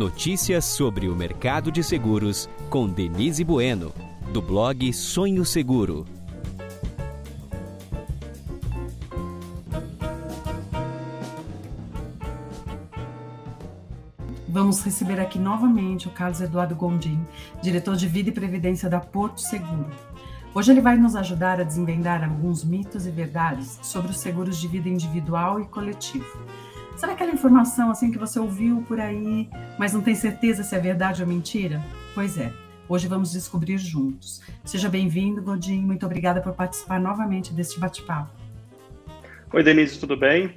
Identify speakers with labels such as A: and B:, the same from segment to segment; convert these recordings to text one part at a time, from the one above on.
A: Notícias sobre o mercado de seguros com Denise Bueno, do blog Sonho Seguro.
B: Vamos receber aqui novamente o Carlos Eduardo Gondim, diretor de Vida e Previdência da Porto Seguro. Hoje ele vai nos ajudar a desvendar alguns mitos e verdades sobre os seguros de vida individual e coletivo. Sabe aquela informação assim que você ouviu por aí, mas não tem certeza se é verdade ou mentira? Pois é. Hoje vamos descobrir juntos. Seja bem-vindo, Godinho. Muito obrigada por participar novamente deste bate-papo.
C: Oi, Denise, tudo bem?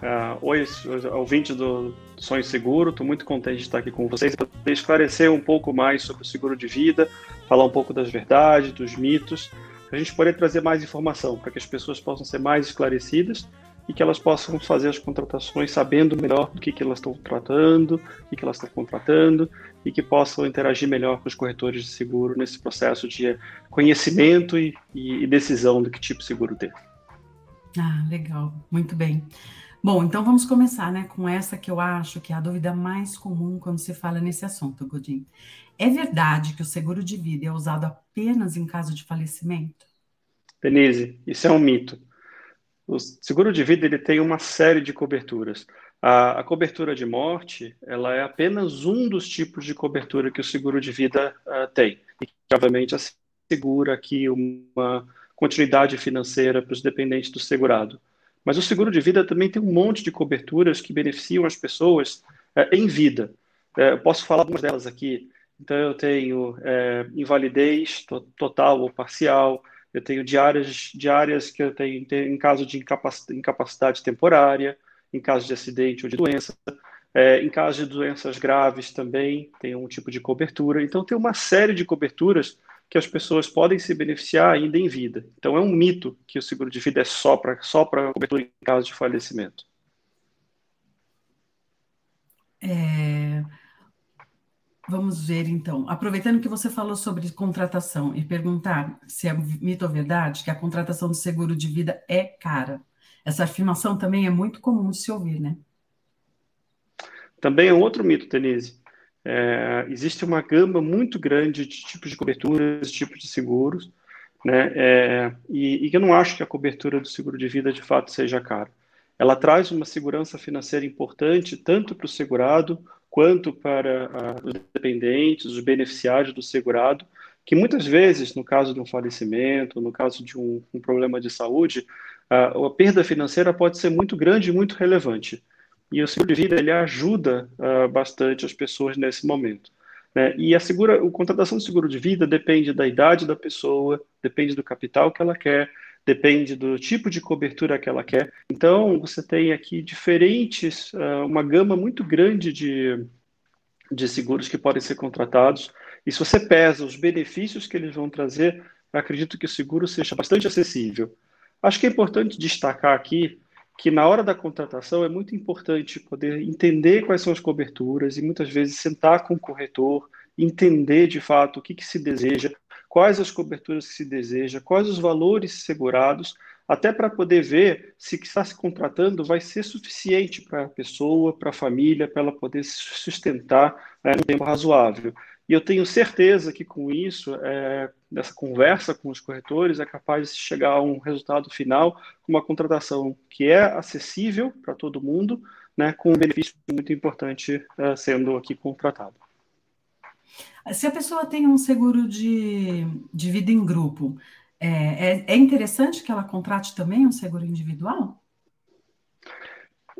C: Uh, oi, ouvinte do Sonho Seguro, estou muito contente de estar aqui com vocês para esclarecer um pouco mais sobre o seguro de vida, falar um pouco das verdades, dos mitos, para a gente poder trazer mais informação, para que as pessoas possam ser mais esclarecidas e que elas possam fazer as contratações sabendo melhor do que, que elas estão tratando, o que, que elas estão contratando e que possam interagir melhor com os corretores de seguro nesse processo de conhecimento e, e decisão do que tipo de seguro ter.
B: Ah, legal, muito bem. Bom, então vamos começar, né, com essa que eu acho que é a dúvida mais comum quando se fala nesse assunto, Godin. É verdade que o seguro de vida é usado apenas em caso de falecimento?
C: Denise, isso é um mito. O seguro de vida ele tem uma série de coberturas. A, a, cobertura de morte ela é apenas um dos tipos de cobertura que o seguro de vida uh, tem. E que, obviamente, assegura aqui uma continuidade financeira para os dependentes do segurado. Mas o seguro de vida também tem um monte de coberturas que beneficiam as pessoas é, em vida. É, eu posso falar algumas delas aqui. Então, eu tenho é, invalidez to total ou parcial, eu tenho diárias, diárias que eu tenho em caso de incapacidade temporária, em caso de acidente ou de doença. É, em caso de doenças graves também tem um tipo de cobertura. Então, tem uma série de coberturas que as pessoas podem se beneficiar ainda em vida. Então é um mito que o seguro de vida é só para só para cobertura em caso de falecimento.
B: É... Vamos ver então. Aproveitando que você falou sobre contratação e perguntar se é mito ou verdade que a contratação do seguro de vida é cara. Essa afirmação também é muito comum de se ouvir, né?
C: Também é outro mito, Denise. É, existe uma gama muito grande de tipos de coberturas, tipos de seguros, né? É, e, e eu não acho que a cobertura do seguro de vida de fato seja cara. Ela traz uma segurança financeira importante tanto para o segurado quanto para uh, os dependentes, os beneficiários do segurado, que muitas vezes, no caso de um falecimento, no caso de um, um problema de saúde, uh, a perda financeira pode ser muito grande e muito relevante. E o seguro de vida ele ajuda uh, bastante as pessoas nesse momento. Né? E a, segura, a contratação de seguro de vida depende da idade da pessoa, depende do capital que ela quer, depende do tipo de cobertura que ela quer. Então, você tem aqui diferentes, uh, uma gama muito grande de, de seguros que podem ser contratados. E se você pesa os benefícios que eles vão trazer, acredito que o seguro seja bastante acessível. Acho que é importante destacar aqui que na hora da contratação é muito importante poder entender quais são as coberturas e muitas vezes sentar com o corretor, entender de fato o que, que se deseja, quais as coberturas que se deseja, quais os valores segurados, até para poder ver se que está se contratando vai ser suficiente para a pessoa, para a família, para ela poder se sustentar né, no tempo razoável. E eu tenho certeza que com isso, é, conversa com os corretores, é capaz de chegar a um resultado final com uma contratação que é acessível para todo mundo, né, com um benefício muito importante é, sendo aqui contratado.
B: Se a pessoa tem um seguro de, de vida em grupo, é, é, é interessante que ela contrate também um seguro individual?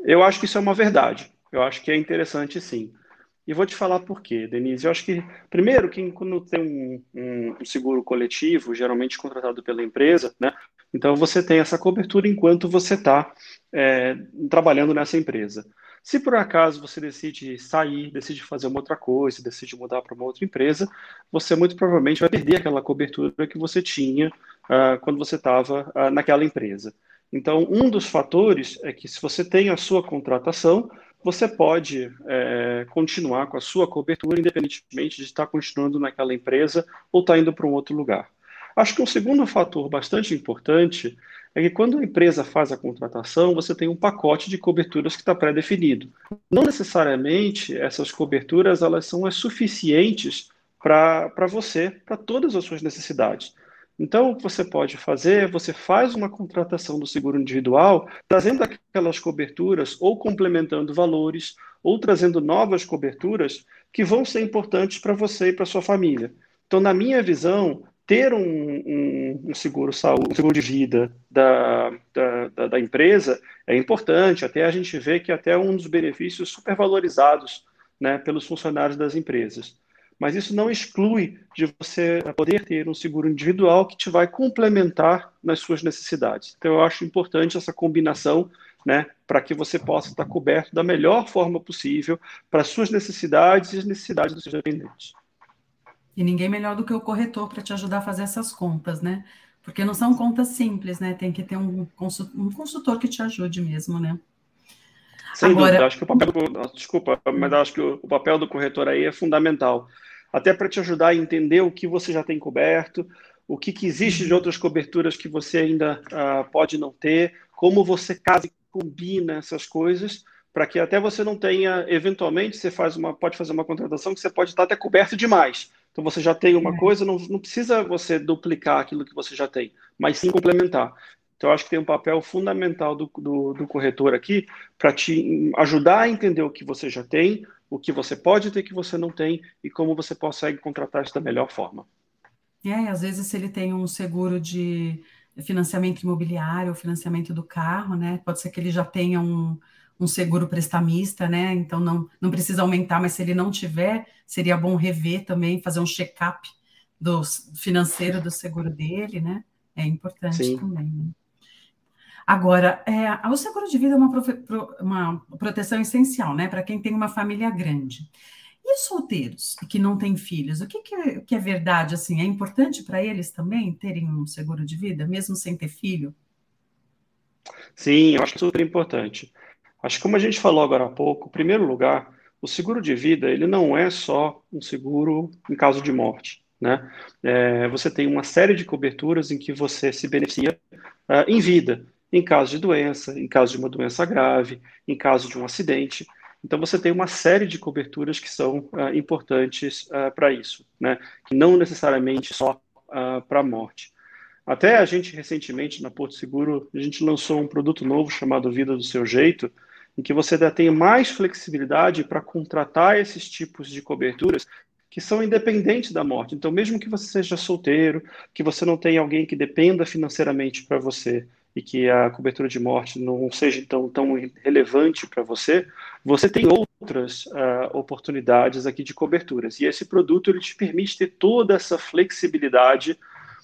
C: Eu acho que isso é uma verdade. Eu acho que é interessante sim. E vou te falar por quê, Denise. Eu acho que, primeiro, que quando tem um, um, seguro coletivo, geralmente contratado pela empresa, né? Então você tem essa cobertura enquanto você está é, trabalhando nessa empresa. Se por acaso você decide sair, decide fazer uma outra coisa, decide mudar para uma outra empresa, você muito provavelmente vai perder aquela cobertura que você tinha uh, quando você estava uh, naquela empresa. Então, um dos fatores é que se você tem a sua contratação, você pode é, continuar com a sua cobertura, independentemente de estar continuando naquela empresa ou estar indo para um outro lugar. Acho que um segundo fator bastante importante é que quando a empresa faz a contratação, você tem um pacote de coberturas que está pré-definido. Não necessariamente essas coberturas elas são as suficientes para você, para todas as suas necessidades. Então, o que você pode fazer, você faz uma contratação do seguro individual, trazendo aquelas coberturas ou complementando valores, ou trazendo novas coberturas que vão ser importantes para você e para sua família. Então, na minha visão, ter um, um, um, seguro saúde, um seguro de vida da, da, da, empresa é importante. Até a gente vê que até um dos benefícios supervalorizados né, pelos funcionários das empresas. Mas isso não exclui de você poder ter um seguro individual que te vai complementar nas suas necessidades. Então, eu acho importante essa combinação né, para que você possa estar coberto da melhor forma possível para as suas necessidades e as necessidades dos seus dependentes.
B: E ninguém melhor do que o corretor para te ajudar a fazer essas contas, né? Porque não são contas simples, né? Tem que ter um consultor, um consultor que te ajude mesmo, né?
C: Sem Agora... dúvida, acho que o papel do, desculpa, mas acho que o, papel do corretor aí é fundamental, até para te ajudar a entender o que você já tem coberto, o que, que existe de uhum. outras coberturas que você ainda uh, pode não ter, como você casa e combina essas coisas, para que até você não tenha, eventualmente, você faz uma, pode fazer uma contratação que você pode estar até coberto demais. Então você já tem uma é. coisa, não, não precisa você duplicar aquilo que você já tem, mas sim complementar. Então, acho que tem um papel fundamental do, do, do corretor aqui para te ajudar a entender o que você já tem, o que você pode ter que você não tem e como você consegue contratar isso da melhor forma.
B: É, às vezes se ele tem um seguro de financiamento imobiliário, financiamento do carro, né? Pode ser que ele já tenha um, um seguro prestamista, né? Então não, não precisa aumentar, mas se ele não tiver, seria bom rever também, fazer um check-up do financeiro do seguro dele, né? É importante Sim. também. Né? Agora, é, o seguro de vida é uma, uma proteção essencial, né? Para quem tem uma família grande. E os solteiros que não têm filhos, o que, que, é, que é verdade? Assim, é importante para eles também terem um seguro de vida, mesmo sem ter filho?
C: Sim, eu acho super importante. Acho que como a gente falou agora há pouco, em primeiro lugar, o seguro de vida ele não é só um seguro em caso de morte. Né? É, você tem uma série de coberturas em que você se beneficia uh, em vida, em caso de doença, em caso de uma doença grave, em caso de um acidente. Então você tem uma série de coberturas que são uh, importantes uh, para isso, né? que não necessariamente só para a morte. Até a gente recentemente na Porto Seguro a gente lançou um produto novo chamado Vida do Seu Jeito, em que você ainda tem mais flexibilidade para contratar esses tipos de coberturas que são independentes da morte. Então, mesmo que você seja solteiro, que você não tenha alguém que dependa financeiramente para você e que a cobertura de morte não seja então tão relevante para você, você tem outras uh, oportunidades aqui de coberturas. E esse produto ele te permite ter toda essa flexibilidade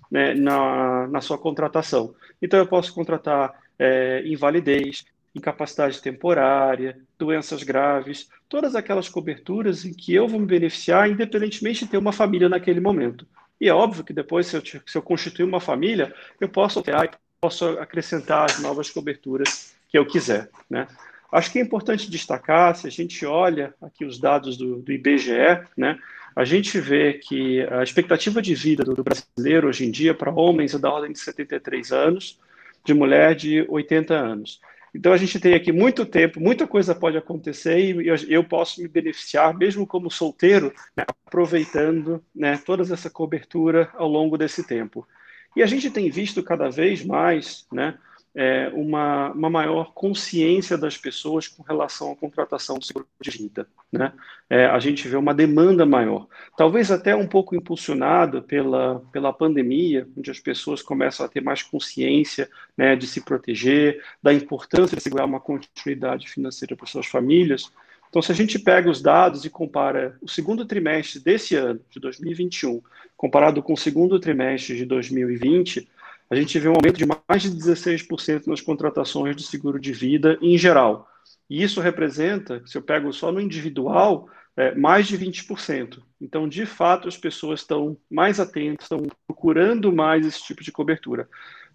C: né, na, na sua contratação. Então, eu posso contratar é, invalidez, incapacidade temporária, doenças graves, todas aquelas coberturas em que eu vou me beneficiar, independentemente de ter uma família naquele momento. E é óbvio que depois, se eu, se eu constituir uma família, eu posso alterar e posso acrescentar as novas coberturas que eu quiser. Né? Acho que é importante destacar, se a gente olha aqui os dados do, do IBGE, né, a gente vê que a expectativa de vida do, do brasileiro hoje em dia para homens é da ordem de 73 anos, de mulher de 80 anos. Então a gente tem aqui muito tempo, muita coisa pode acontecer e eu, eu posso me beneficiar, mesmo como solteiro, né, aproveitando né, toda essa cobertura ao longo desse tempo. E a gente tem visto cada vez mais né, é, uma, uma maior consciência das pessoas com relação à contratação do seguro de vida. Né? É, a gente vê uma demanda maior, talvez até um pouco impulsionada pela, pela pandemia, onde as pessoas começam a ter mais consciência né, de se proteger, da importância de segurar uma continuidade financeira para suas famílias. Então, se a gente pega os dados e compara o segundo trimestre desse ano, de 2021, comparado com o segundo trimestre de 2020, a gente vê um aumento de mais de 16% nas contratações de seguro de vida em geral. E isso representa, se eu pego só no individual, é, mais de 20%. Então, de fato, as pessoas estão mais atentas, estão procurando mais esse tipo de cobertura.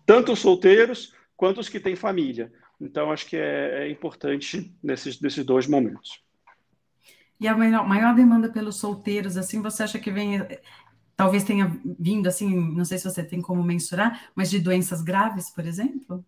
C: Tanto os solteiros quanto os que têm família. Então, acho que é, é importante nesses, nesses dois momentos.
B: E a maior, maior demanda pelos solteiros, assim, você acha que vem talvez tenha vindo assim, não sei se você tem como mensurar, mas de doenças graves, por exemplo?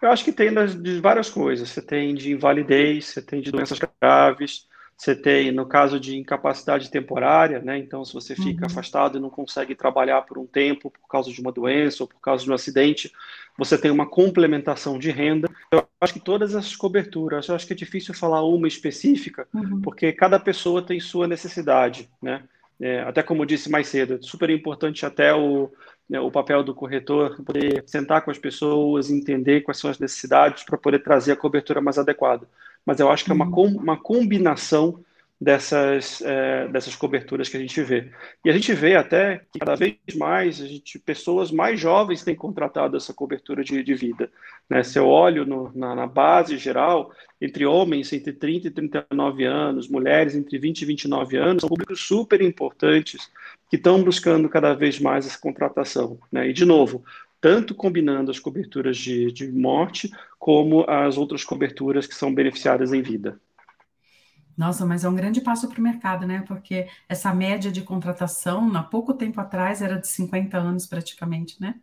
C: Eu acho que tem de várias coisas. Você tem de invalidez, você tem de doenças graves, você tem, no caso de incapacidade temporária, né? Então, se você fica uhum. afastado e não consegue trabalhar por um tempo por causa de uma doença ou por causa de um acidente, você tem uma complementação de renda. Eu acho que todas essas coberturas, eu acho que é difícil falar uma específica, uhum. porque cada pessoa tem sua necessidade, né? É, até como eu disse mais cedo, é super importante até o, né, o papel do corretor poder sentar com as pessoas, entender quais são as necessidades para poder trazer a cobertura mais adequada mas eu acho que é uma, uhum. uma combinação dessas, é, dessas coberturas que a gente vê. E a gente vê até que cada vez mais a gente, pessoas mais jovens têm contratado essa cobertura de, de vida. Né? Se eu olho no, na, na, base geral, entre homens entre 30 e 39 anos, mulheres entre 20 e 29 anos, são públicos super importantes que estão buscando cada vez mais essa contratação. Né? E, de novo, tanto combinando as coberturas de, de morte, como as outras coberturas que são beneficiadas em vida.
B: Nossa, mas é um grande passo para o mercado, né? Porque essa média de contratação, há pouco tempo atrás, era de 50 anos praticamente, né?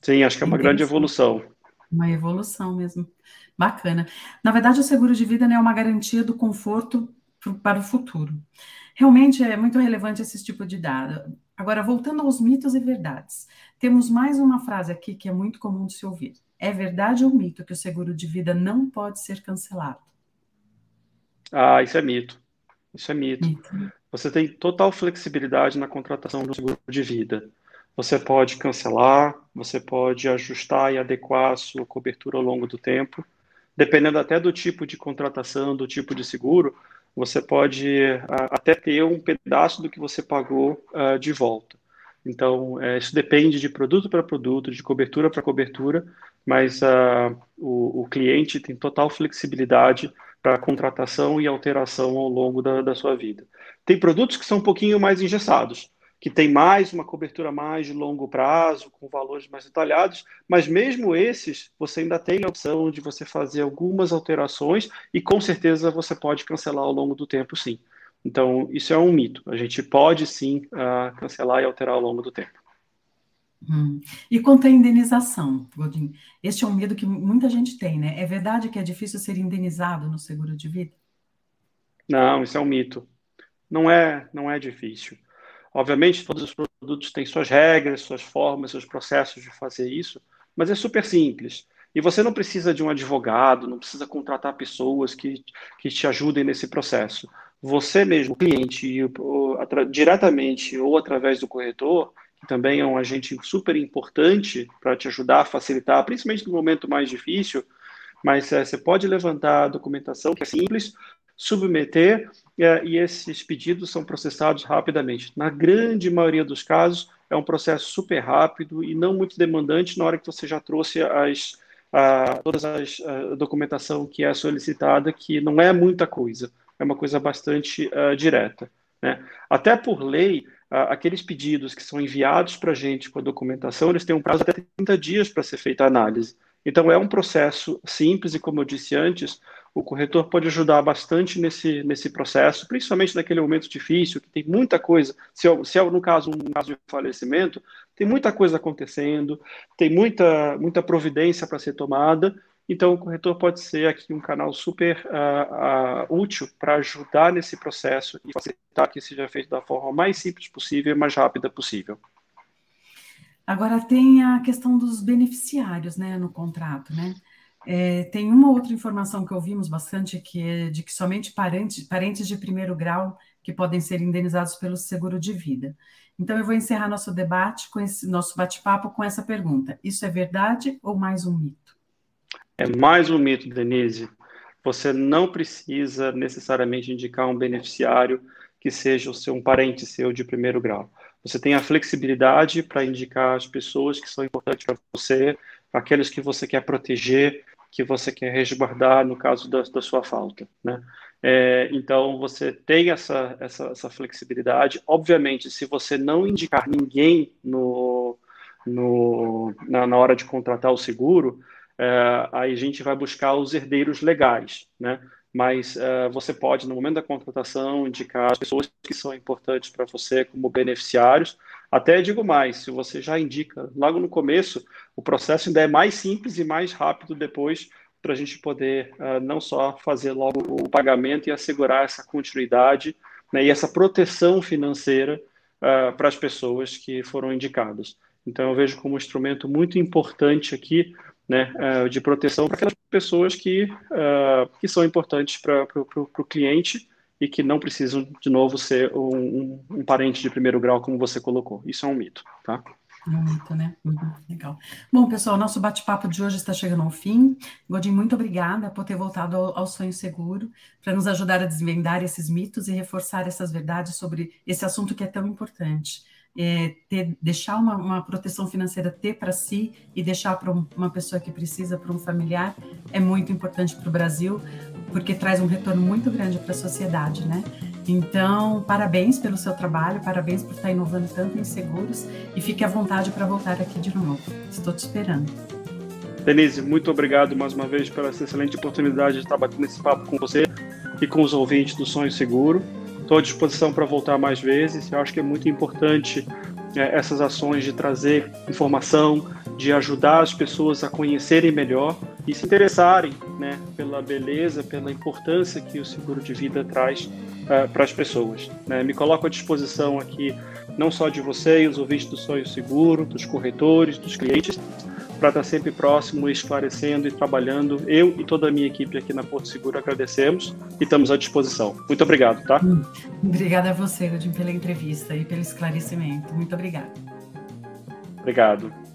C: Sim, acho que é uma grande evolução.
B: Uma evolução mesmo. Bacana. Na verdade, o seguro de vida né, é uma garantia do conforto para o futuro. Realmente é muito relevante esse tipo de dado. Agora, voltando aos mitos e verdades, temos mais uma frase aqui que é muito comum de se ouvir. É verdade ou mito que o seguro de vida não pode ser cancelado?
C: Ah, isso é mito. Isso é mito. Você tem total flexibilidade na contratação do seguro de vida. Você pode cancelar, você pode ajustar e adequar a sua cobertura ao longo do tempo. Dependendo até do tipo de contratação, do tipo de seguro, você pode uh, até ter um pedaço do que você pagou uh, de volta. Então, é, isso depende de produto para produto, de cobertura para cobertura, mas uh, o, o, cliente tem total flexibilidade para contratação e alteração ao longo da, da sua vida. Tem produtos que são um pouquinho mais engessados que tem mais uma cobertura mais de longo prazo, com valores mais detalhados, mas mesmo esses, você ainda tem a opção de você fazer algumas alterações e com certeza você pode cancelar ao longo do tempo, sim. Então, isso é um mito. A gente pode sim uh, cancelar e alterar ao longo do tempo.
B: Hum. E quanto à indenização, Godin, este é um medo que muita gente tem, né? É verdade que é difícil ser indenizado no seguro de vida?
C: Não, isso é um mito. Não é, não é difícil. Obviamente, todos os produtos têm suas regras, suas formas, seus processos de fazer isso, mas é super simples. E você não precisa de um advogado, não precisa contratar pessoas que, que te ajudem nesse processo. Você mesmo, cliente, diretamente ou através do corretor, também é um agente super importante para te ajudar a facilitar, principalmente no momento mais difícil, mas é, você pode levantar a documentação, que é simples, submeter é, e esses pedidos são processados rapidamente. Na grande maioria dos casos, é um processo super rápido e não muito demandante na hora que você já trouxe as, a, todas as a documentação que é solicitada, que não é muita coisa, é uma coisa bastante uh, direta. Né? Até por lei, aqueles pedidos que são enviados para a gente com a documentação, eles têm um prazo de até 30 dias para ser feita a análise. Então, é um processo simples e, como eu disse antes, o corretor pode ajudar bastante nesse, nesse processo, principalmente naquele momento difícil, que tem muita coisa. Se se é no caso um caso de falecimento, tem muita coisa acontecendo, tem muita, muita providência para ser tomada. Então, o corretor pode ser aqui um canal super uh, uh, útil para ajudar nesse processo e facilitar que seja feito da forma mais simples possível e mais rápida possível.
B: Agora tem a questão dos beneficiários, né, no contrato, né? É, tem uma outra informação que ouvimos bastante, que é de que somente parentes, parentes de primeiro grau que podem ser indenizados pelo seguro de vida. Então, eu vou encerrar nosso debate, esse nosso bate-papo, com essa pergunta: Isso é verdade ou mais um mito?
C: É mais um mito, Denise. Você não precisa necessariamente indicar um beneficiário que seja o seu, um parente seu de primeiro grau. Você tem a flexibilidade para indicar as pessoas que são importantes para você, aqueles que você quer proteger, que você quer resguardar no caso da, da sua falta, né? É, então você tem essa, essa, essa, flexibilidade. Obviamente, se você não indicar ninguém no, no, na, na hora de contratar o seguro, é, aí a gente vai buscar os herdeiros legais, né? Mas é, você pode, no momento da contratação, indicar as pessoas que são importantes para você como beneficiários, Até digo mais, se você já indica logo no começo, o processo ainda é mais simples e mais rápido depois para a gente poder uh, não só fazer logo o pagamento e assegurar essa continuidade né, e essa proteção financeira uh, para as pessoas que foram indicadas. Então, eu vejo como um instrumento muito importante aqui né, uh, de proteção para aquelas pessoas que, que são importantes para o cliente e que não precisam, de novo, ser um, um, um parente de primeiro grau, como você colocou. Isso é um mito, tá?
B: Muito, né? Uhum, legal. Bom, pessoal, nosso bate-papo de hoje está chegando ao fim. Godinho, muito obrigada por ter voltado ao, ao sonho seguro, para nos ajudar a desvendar esses mitos e reforçar essas verdades sobre esse assunto que é tão importante. É, ter, deixar uma, uma, proteção financeira ter para si e deixar para um, uma pessoa que precisa, para um familiar, é muito importante para o Brasil, porque traz um retorno muito grande para a sociedade, né? Então, parabéns pelo seu trabalho, parabéns por estar inovando tanto em seguros e fique à vontade para voltar aqui de novo. Estou te esperando.
C: Denise, muito obrigado mais uma vez pela excelente oportunidade de estar batendo esse papo com você e com os ouvintes do Sonho Seguro. Estou à disposição para voltar mais vezes. Eu acho que é muito importante é, essas ações de trazer informação, de ajudar as pessoas a conhecerem melhor e se interessarem né, pela beleza, pela importância que o seguro de vida traz uh, para as pessoas. Né? Me coloco à disposição aqui, não só de vocês, os ouvintes do Sonho Seguro, dos corretores, dos clientes, para estar sempre próximo, esclarecendo e trabalhando. Eu e toda a minha equipe aqui na Porto Seguro agradecemos e estamos à disposição. Muito obrigado, tá? Hum,
B: obrigada a você, Godin, pela entrevista e pelo esclarecimento. Muito obrigada.
C: Obrigado.